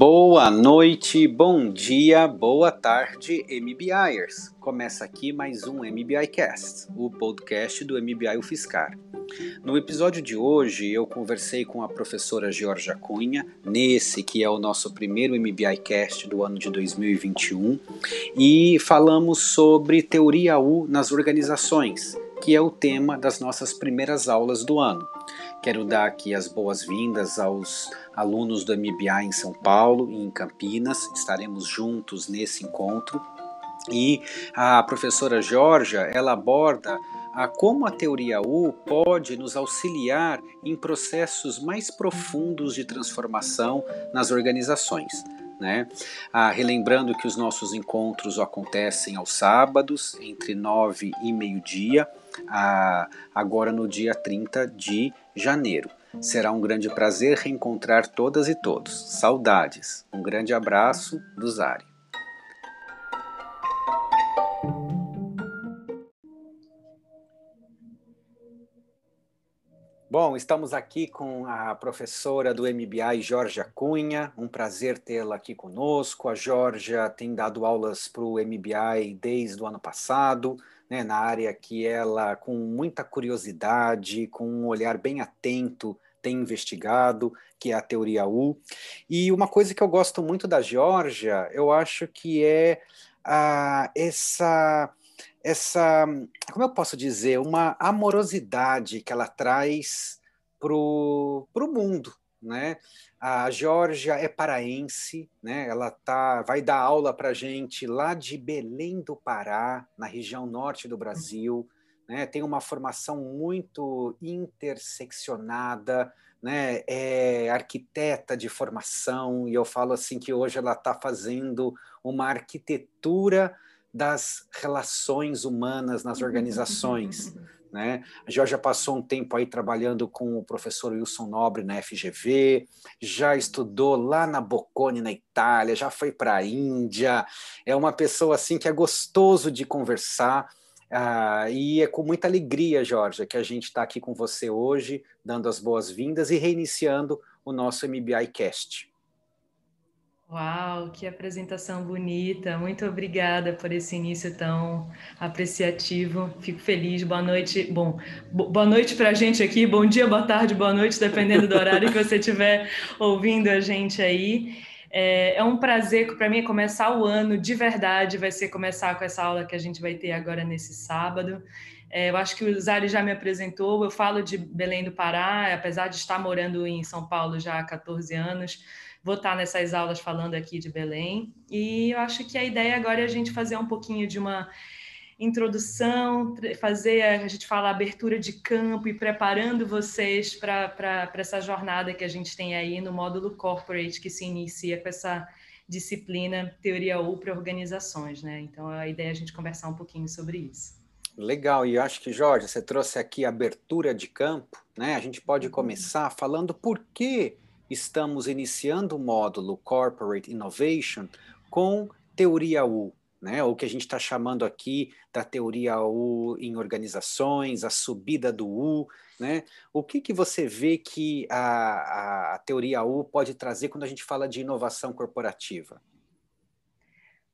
Boa noite, bom dia, boa tarde, MBIers. Começa aqui mais um MBI Cast, o podcast do MBI UFSCar. No episódio de hoje, eu conversei com a professora Georgia Cunha, nesse que é o nosso primeiro MBI Cast do ano de 2021, e falamos sobre teoria U nas organizações, que é o tema das nossas primeiras aulas do ano. Quero dar aqui as boas-vindas aos alunos do MBA em São Paulo e em Campinas. Estaremos juntos nesse encontro. E a professora Georgia, ela aborda a como a teoria U pode nos auxiliar em processos mais profundos de transformação nas organizações. Né? Ah, relembrando que os nossos encontros acontecem aos sábados, entre 9 e meio-dia, ah, agora no dia 30 de janeiro. Será um grande prazer reencontrar todas e todos. Saudades. Um grande abraço do Zari. Bom, estamos aqui com a professora do MBI, Jorge Cunha. Um prazer tê-la aqui conosco. A Jorge tem dado aulas para o MBI desde o ano passado, né, na área que ela, com muita curiosidade, com um olhar bem atento, tem investigado, que é a teoria U. E uma coisa que eu gosto muito da Georgia, eu acho que é ah, essa essa, como eu posso dizer, uma amorosidade que ela traz para o mundo, né? A Georgia é paraense, né? Ela tá, vai dar aula para gente lá de Belém do Pará, na região norte do Brasil. Né? Tem uma formação muito interseccionada, né? É arquiteta de formação e eu falo assim que hoje ela está fazendo uma arquitetura das relações humanas nas organizações. Né? A Georgia passou um tempo aí trabalhando com o professor Wilson Nobre na FGV, já estudou lá na Bocconi, na Itália, já foi para a Índia. É uma pessoa assim que é gostoso de conversar. Ah, e é com muita alegria, Georgia, que a gente está aqui com você hoje, dando as boas-vindas e reiniciando o nosso MBI Cast. Uau, que apresentação bonita! Muito obrigada por esse início tão apreciativo. Fico feliz. Boa noite. Bom, boa noite para a gente aqui. Bom dia, boa tarde, boa noite, dependendo do horário que você estiver ouvindo a gente aí. É, é um prazer para mim começar o ano de verdade. Vai ser começar com essa aula que a gente vai ter agora nesse sábado. É, eu acho que o Zari já me apresentou. Eu falo de Belém do Pará, apesar de estar morando em São Paulo já há 14 anos vou estar nessas aulas falando aqui de Belém. E eu acho que a ideia agora é a gente fazer um pouquinho de uma introdução, fazer, a gente fala, abertura de campo e preparando vocês para essa jornada que a gente tem aí no módulo corporate, que se inicia com essa disciplina Teoria U para organizações, né? Então a ideia é a gente conversar um pouquinho sobre isso. Legal, e eu acho que, Jorge, você trouxe aqui abertura de campo, né? A gente pode uhum. começar falando por que estamos iniciando o módulo Corporate Innovation com teoria U, né? o que a gente está chamando aqui da teoria U em organizações, a subida do U. Né? O que, que você vê que a, a teoria U pode trazer quando a gente fala de inovação corporativa?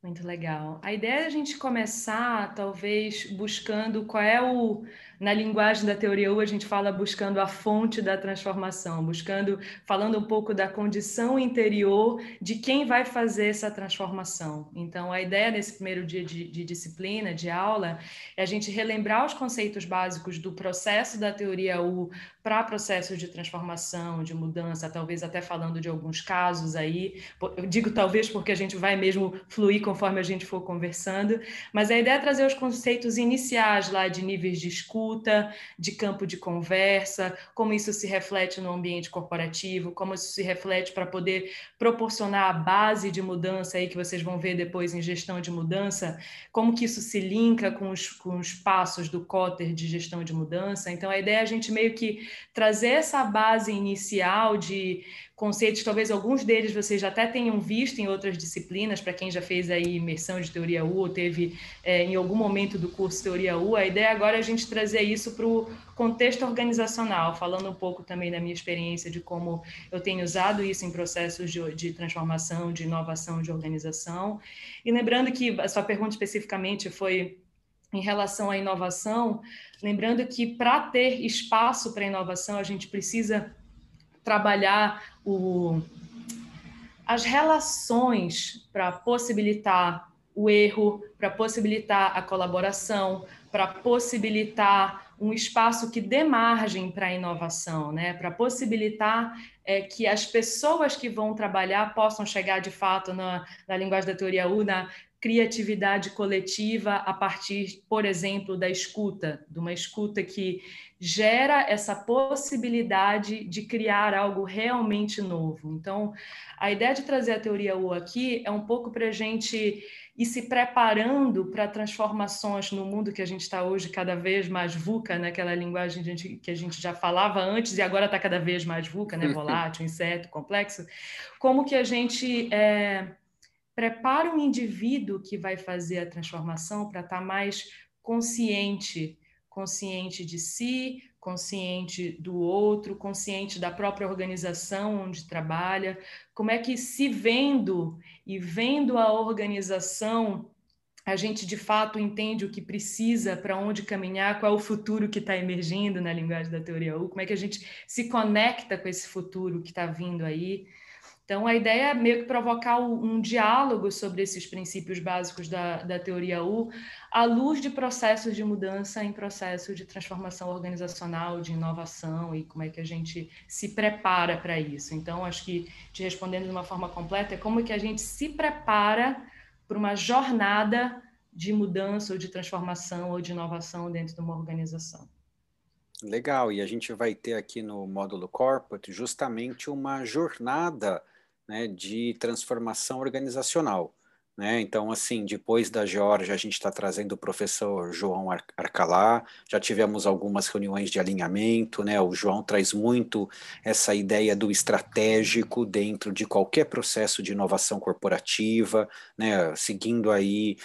Muito legal. A ideia é a gente começar, talvez, buscando qual é o na linguagem da teoria U, a gente fala buscando a fonte da transformação, buscando, falando um pouco da condição interior de quem vai fazer essa transformação. Então, a ideia nesse primeiro dia de, de disciplina, de aula, é a gente relembrar os conceitos básicos do processo da teoria U para processos de transformação, de mudança, talvez até falando de alguns casos aí. Eu digo talvez porque a gente vai mesmo fluir conforme a gente for conversando, mas a ideia é trazer os conceitos iniciais lá de níveis de escuta, escuta, de campo de conversa, como isso se reflete no ambiente corporativo, como isso se reflete para poder proporcionar a base de mudança aí que vocês vão ver depois em gestão de mudança, como que isso se linka com os, com os passos do Cotter de gestão de mudança. Então, a ideia é a gente meio que trazer essa base inicial de conceitos, talvez alguns deles vocês já até tenham visto em outras disciplinas, para quem já fez aí imersão de teoria U, ou teve é, em algum momento do curso teoria U, a ideia agora é a gente trazer trazer isso para o contexto organizacional, falando um pouco também da minha experiência de como eu tenho usado isso em processos de, de transformação, de inovação de organização. E lembrando que a sua pergunta especificamente foi em relação à inovação, lembrando que para ter espaço para inovação, a gente precisa trabalhar o, as relações para possibilitar o erro, para possibilitar a colaboração, para possibilitar um espaço que dê margem para a inovação, né? para possibilitar é, que as pessoas que vão trabalhar possam chegar de fato na, na linguagem da teoria U, na criatividade coletiva a partir, por exemplo, da escuta, de uma escuta que gera essa possibilidade de criar algo realmente novo. Então, a ideia de trazer a teoria U aqui é um pouco para a gente ir se preparando para transformações no mundo que a gente está hoje cada vez mais VUCA, naquela né? linguagem que a gente já falava antes e agora está cada vez mais VUCA, né? volátil, incerto, complexo. Como que a gente é, prepara um indivíduo que vai fazer a transformação para estar tá mais consciente consciente de si, consciente do outro, consciente da própria organização onde trabalha, como é que se vendo e vendo a organização a gente de fato entende o que precisa, para onde caminhar, qual é o futuro que está emergindo na linguagem da teoria U, como é que a gente se conecta com esse futuro que está vindo aí. Então, a ideia é meio que provocar um diálogo sobre esses princípios básicos da, da teoria U, à luz de processos de mudança em processo de transformação organizacional, de inovação e como é que a gente se prepara para isso. Então, acho que, te respondendo de uma forma completa, é como que a gente se prepara para uma jornada de mudança ou de transformação ou de inovação dentro de uma organização. Legal, e a gente vai ter aqui no módulo Corporate justamente uma jornada né, de transformação organizacional. Né? Então, assim, depois da Georgia, a gente está trazendo o professor João Arcalá, já tivemos algumas reuniões de alinhamento, né? o João traz muito essa ideia do estratégico dentro de qualquer processo de inovação corporativa, né? seguindo aí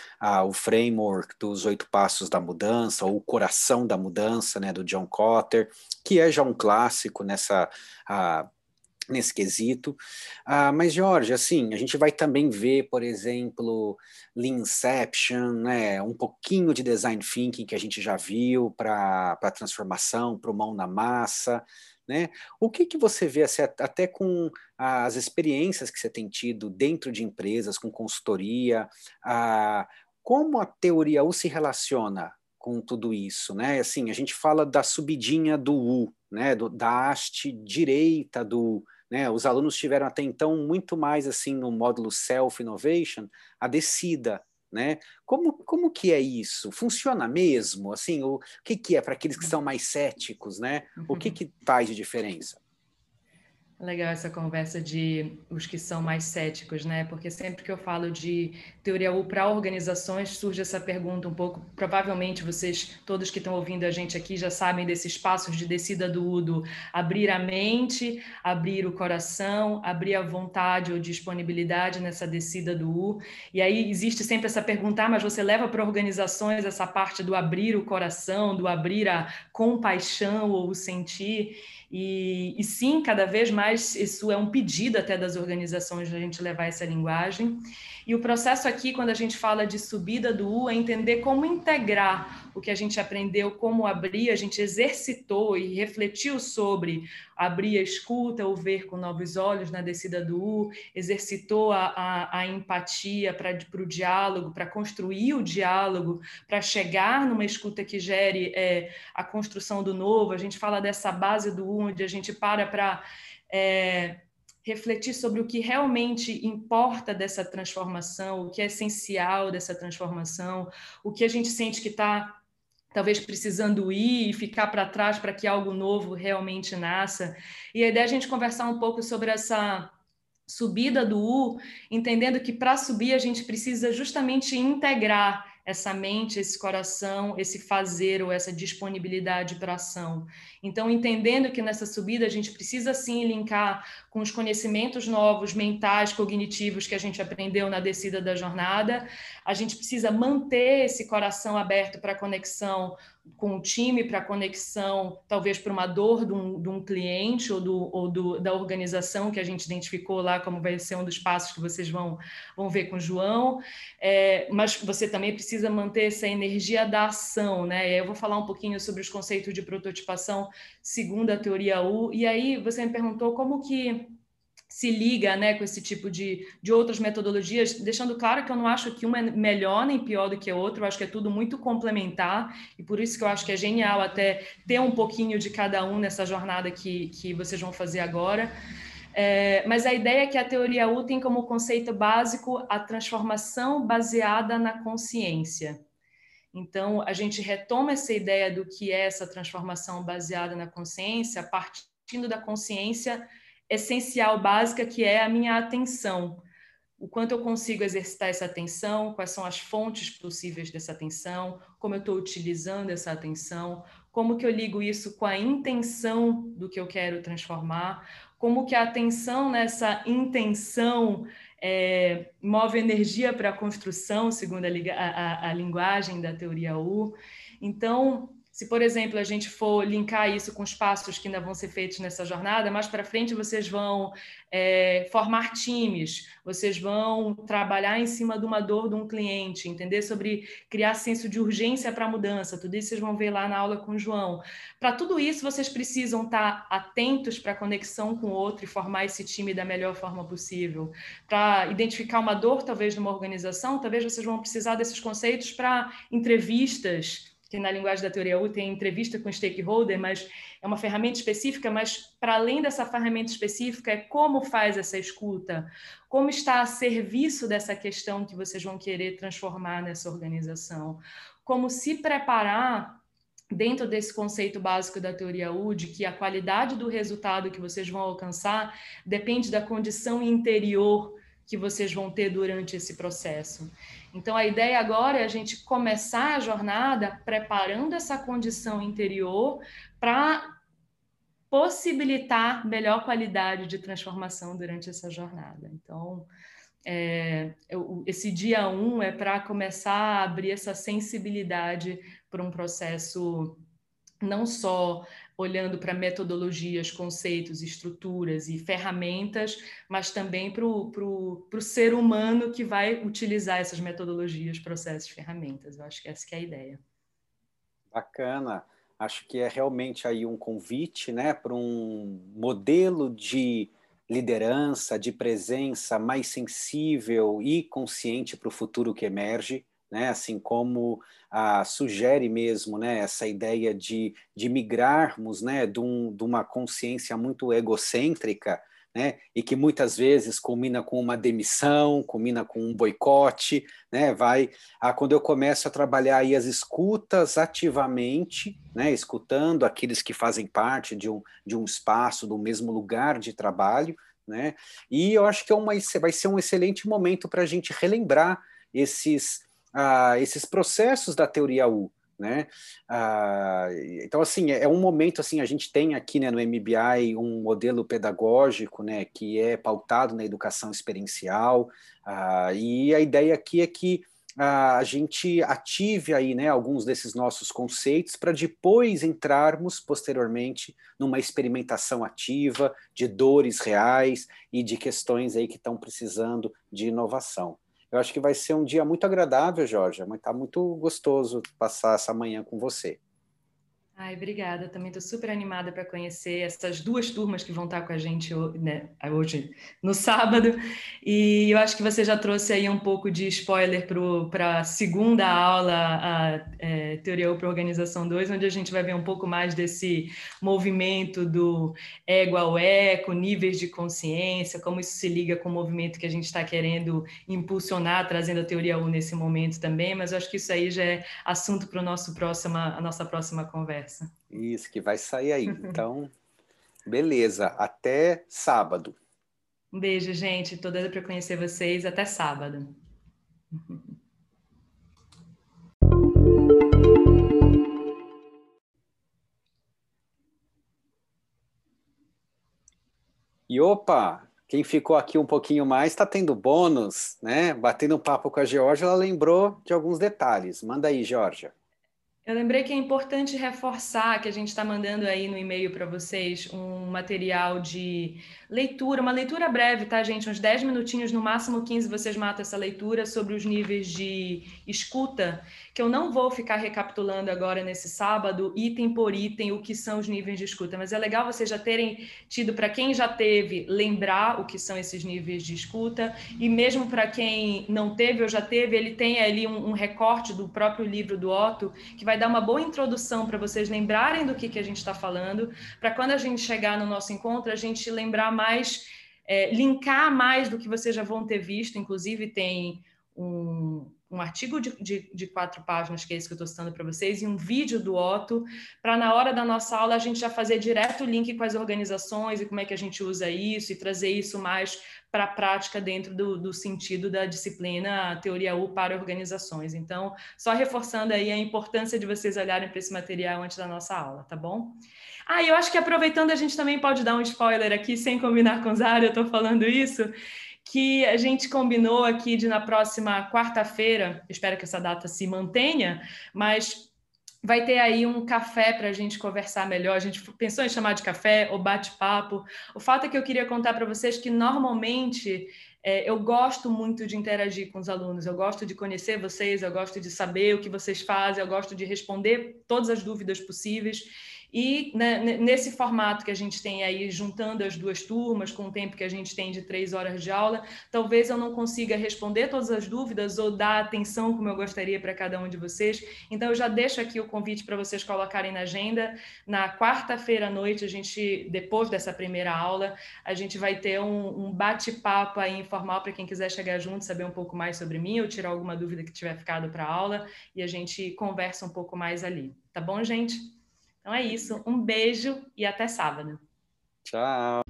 o framework dos oito passos da mudança, ou o coração da mudança, né? do John Cotter, que é já um clássico nessa... nesse quesito. Ah, mas, Jorge, assim, a gente vai também ver, por exemplo, Leanception, né, um pouquinho de design thinking que a gente já viu para transformação, para o mão na massa, né? O que, que você vê assim, até com as experiências que você tem tido dentro de empresas, com consultoria, ah, como a teoria U se relaciona com tudo isso, né? Assim, a gente fala da subidinha do U, né? Do, da haste direita do, né? Os alunos tiveram até então muito mais assim no módulo Self Innovation a descida, né? Como, como que é isso? Funciona mesmo? Assim, o que, que é para aqueles que são mais céticos, né? O que, que faz de diferença? Legal essa conversa de os que são mais céticos, né? Porque sempre que eu falo de teoria U para organizações, surge essa pergunta um pouco. Provavelmente vocês, todos que estão ouvindo a gente aqui, já sabem desses passos de descida do U, do abrir a mente, abrir o coração, abrir a vontade ou disponibilidade nessa descida do U. E aí existe sempre essa pergunta, ah, mas você leva para organizações essa parte do abrir o coração, do abrir a compaixão ou o sentir. E, e, sim, cada vez mais isso é um pedido até das organizações de a gente levar essa linguagem. E o processo aqui, quando a gente fala de subida do U, é entender como integrar o que a gente aprendeu, como abrir, a gente exercitou e refletiu sobre abrir a escuta, ou ver com novos olhos na descida do U, exercitou a, a, a empatia para o diálogo, para construir o diálogo, para chegar numa escuta que gere é, a construção do novo. A gente fala dessa base do U, onde a gente para para. É, refletir sobre o que realmente importa dessa transformação, o que é essencial dessa transformação, o que a gente sente que está talvez precisando ir e ficar para trás para que algo novo realmente nasça. E a ideia é a gente conversar um pouco sobre essa subida do U, entendendo que para subir a gente precisa justamente integrar essa mente, esse coração, esse fazer ou essa disponibilidade para ação. Então, entendendo que nessa subida a gente precisa sim linkar com os conhecimentos novos, mentais, cognitivos que a gente aprendeu na descida da jornada. A gente precisa manter esse coração aberto para conexão com o time, para conexão, talvez para uma dor de um, de um cliente ou, do, ou do, da organização que a gente identificou lá, como vai ser um dos passos que vocês vão, vão ver com o João. É, mas você também precisa manter essa energia da ação, né? Eu vou falar um pouquinho sobre os conceitos de prototipação segundo a teoria U. E aí você me perguntou como que se liga né, com esse tipo de, de outras metodologias, deixando claro que eu não acho que uma é melhor nem pior do que a outra, eu acho que é tudo muito complementar, e por isso que eu acho que é genial até ter um pouquinho de cada um nessa jornada que, que vocês vão fazer agora. É, mas a ideia é que a teoria U tem como conceito básico a transformação baseada na consciência. Então, a gente retoma essa ideia do que é essa transformação baseada na consciência, partindo da consciência essencial, básica, que é a minha atenção. O quanto eu consigo exercitar essa atenção, quais são as fontes possíveis dessa atenção, como eu estou utilizando essa atenção, como que eu ligo isso com a intenção do que eu quero transformar, como que a atenção nessa intenção é, move energia para a construção, segundo a, a, a linguagem da teoria U. Então, se, por exemplo, a gente for linkar isso com os passos que ainda vão ser feitos nessa jornada, mais para frente vocês vão é, formar times, vocês vão trabalhar em cima de uma dor de um cliente, entender sobre criar senso de urgência para a mudança. Tudo isso vocês vão ver lá na aula com o João. Para tudo isso, vocês precisam estar tá atentos para a conexão com o outro e formar esse time da melhor forma possível. Para identificar uma dor, talvez, numa organização, talvez vocês vão precisar desses conceitos para entrevistas que na linguagem da teoria U tem entrevista com stakeholder, mas é uma ferramenta específica, mas para além dessa ferramenta específica é como faz essa escuta, como está a serviço dessa questão que vocês vão querer transformar nessa organização, como se preparar dentro desse conceito básico da teoria U, de que a qualidade do resultado que vocês vão alcançar depende da condição interior que vocês vão ter durante esse processo. Então, a ideia agora é a gente começar a jornada preparando essa condição interior para possibilitar melhor qualidade de transformação durante essa jornada. Então, é, eu, esse dia um é para começar a abrir essa sensibilidade para um processo não só olhando para metodologias, conceitos, estruturas e ferramentas, mas também para o ser humano que vai utilizar essas metodologias, processos, ferramentas. Eu acho que essa que é a ideia. Bacana. Acho que é realmente aí um convite né, para um modelo de liderança, de presença mais sensível e consciente para o futuro que emerge né? assim como ah, sugere mesmo né, essa ideia de, de migrarmos né, de, um, de uma consciência muito egocêntrica né, e que muitas vezes culmina com uma demissão, culmina com um boicote, né, vai ah, quando eu começo a trabalhar aí as escutas ativamente, né, escutando aqueles que fazem parte de um, de um espaço, do mesmo lugar de trabalho, né, e eu acho que é uma, vai ser um excelente momento para a gente relembrar esses esses processos da teoria U. Né? Ah, então, assim, é, é um momento, assim, a gente tem aqui né, no MBI um modelo pedagógico né, que é pautado na educação experiencial, ah, e a ideia aqui é que ah, a gente ative aí né, alguns desses nossos conceitos para depois entrarmos posteriormente numa experimentação ativa de dores reais e de questões aí que estão precisando de inovação. Eu acho que vai ser um dia muito agradável, Jorge. Estar muito gostoso passar essa manhã com você. Ai, obrigada. Também estou super animada para conhecer essas duas turmas que vão estar com a gente né, hoje, no sábado. E eu acho que você já trouxe aí um pouco de spoiler para a segunda aula, a é, Teoria para Organização 2, onde a gente vai ver um pouco mais desse movimento do ego ao eco, níveis de consciência, como isso se liga com o movimento que a gente está querendo impulsionar, trazendo a Teoria 1 nesse momento também. Mas eu acho que isso aí já é assunto para a nossa próxima conversa conversa. Isso, que vai sair aí. Então, beleza. Até sábado. Um beijo, gente. Estou doida para conhecer vocês. Até sábado. E opa, quem ficou aqui um pouquinho mais está tendo bônus, né? Batendo um papo com a Georgia, ela lembrou de alguns detalhes. Manda aí, Georgia. Eu lembrei que é importante reforçar que a gente está mandando aí no e-mail para vocês um material de leitura, uma leitura breve, tá, gente? Uns 10 minutinhos, no máximo 15, vocês matam essa leitura sobre os níveis de escuta, que eu não vou ficar recapitulando agora nesse sábado, item por item, o que são os níveis de escuta, mas é legal vocês já terem tido, para quem já teve, lembrar o que são esses níveis de escuta, e mesmo para quem não teve ou já teve, ele tem ali um, um recorte do próprio livro do Otto, que vai dar uma boa introdução para vocês lembrarem do que, que a gente está falando, para quando a gente chegar no nosso encontro, a gente lembrar mais, é, linkar mais do que vocês já vão ter visto. Inclusive, tem um, um artigo de, de, de, quatro páginas, que é esse que eu estou citando para vocês, e um vídeo do Otto, para na hora da nossa aula a gente já fazer direto o link com as organizações e como é que a gente usa isso e trazer isso mais para a prática dentro do, do, sentido da disciplina Teoria U para organizações. Então, só reforçando aí a importância de vocês olharem para esse material antes da nossa aula, tá bom? Ah, eu acho que aproveitando, a gente também pode dar um spoiler aqui, sem combinar com Zara, eu estou falando isso, que a gente combinou aqui de na próxima quarta-feira, espero que essa data se mantenha, mas vai ter aí um café para a gente conversar melhor. A gente pensou em chamar de café ou bate-papo. O fato é que eu queria contar para vocês que normalmente é, eu gosto muito de interagir com os alunos, eu gosto de conhecer vocês, eu gosto de saber o que vocês fazem, eu gosto de responder todas as dúvidas possíveis. E né, nesse formato que a gente tem aí, juntando as duas turmas, com o tempo que a gente tem de três horas de aula, talvez eu não consiga responder todas as dúvidas ou dar atenção como eu gostaria para cada um de vocês. Então, eu já deixo aqui o convite para vocês colocarem na agenda. Na quarta-feira à noite, a gente, depois dessa primeira aula, a gente vai ter um, um bate-papo aí informal para quem quiser chegar junto, saber um pouco mais sobre mim ou tirar alguma dúvida que tiver ficado para a aula e a gente conversa um pouco mais ali. Tá bom, gente? Então é isso. Um beijo e até sábado. Tchau.